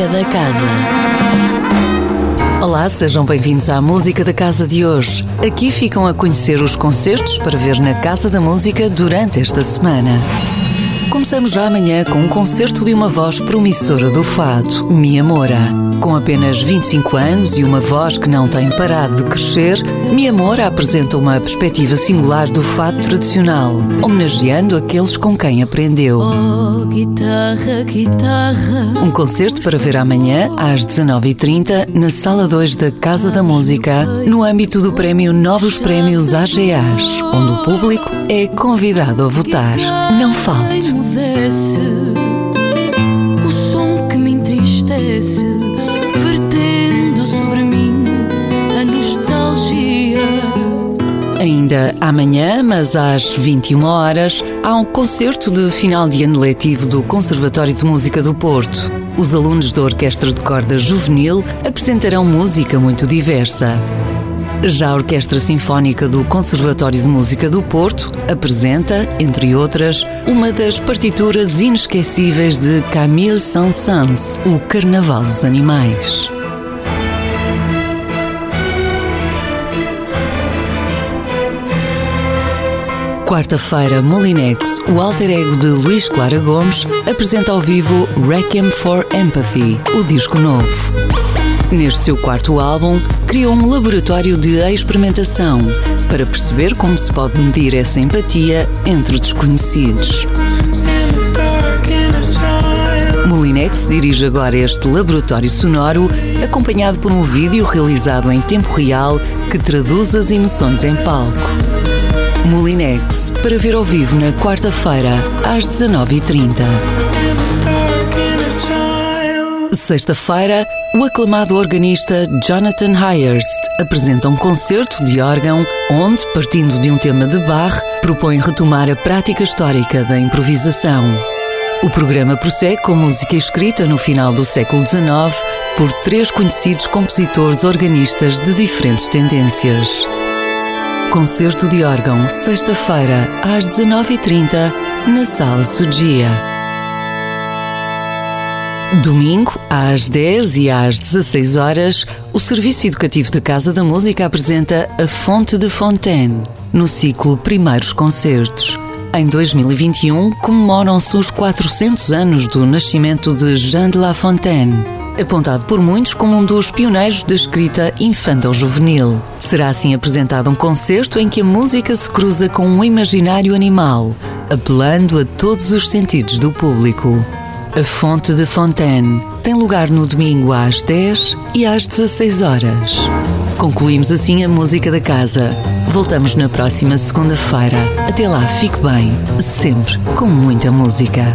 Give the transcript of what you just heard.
Música da Casa. Olá, sejam bem-vindos à Música da Casa de hoje. Aqui ficam a conhecer os concertos para ver na Casa da Música durante esta semana. Começamos já amanhã com um concerto de uma voz promissora do fado, Mia Moura. Com apenas 25 anos e uma voz que não tem parado de crescer, Mia Moura apresenta uma perspectiva singular do fado tradicional, homenageando aqueles com quem aprendeu. Oh, guitarra, guitarra. Um concerto para ver amanhã às 19h30 na Sala 2 da Casa da Música, no âmbito do prémio Novos Prémios AGAs, onde o público é convidado a votar. Não falte. O som que me entristece, vertendo sobre mim a nostalgia. Ainda amanhã, mas às 21 horas, há um concerto de final de ano letivo do Conservatório de Música do Porto. Os alunos da Orquestra de Corda Juvenil apresentarão música muito diversa. Já a Orquestra Sinfónica do Conservatório de Música do Porto apresenta, entre outras, uma das partituras inesquecíveis de Camille Saint-Saëns, O Carnaval dos Animais. Quarta-feira, Molinex, o alter ego de Luís Clara Gomes, apresenta ao vivo Requiem for Empathy, o disco novo. Neste seu quarto álbum, criou um laboratório de experimentação para perceber como se pode medir essa empatia entre desconhecidos. Molinex dirige agora este laboratório sonoro, acompanhado por um vídeo realizado em tempo real que traduz as emoções em palco. Molinex, para ver ao vivo na quarta-feira, às 19h30. Sexta-feira, o aclamado organista Jonathan Hyerst apresenta um concerto de órgão onde, partindo de um tema de Bach, propõe retomar a prática histórica da improvisação. O programa prossegue com música escrita no final do século XIX por três conhecidos compositores organistas de diferentes tendências. Concerto de órgão, sexta-feira, às 19h30, na Sala Sugia. Domingo, às 10 e às 16 horas, o Serviço Educativo da Casa da Música apresenta A Fonte de Fontaine, no ciclo Primeiros Concertos. Em 2021, comemoram-se os 400 anos do nascimento de Jean de La Fontaine, apontado por muitos como um dos pioneiros da escrita infantil-juvenil. Será assim apresentado um concerto em que a música se cruza com um imaginário animal, apelando a todos os sentidos do público. A Fonte de Fontaine tem lugar no domingo às 10 e às 16 horas. Concluímos assim a música da casa. Voltamos na próxima segunda-feira. Até lá, fique bem, sempre com muita música.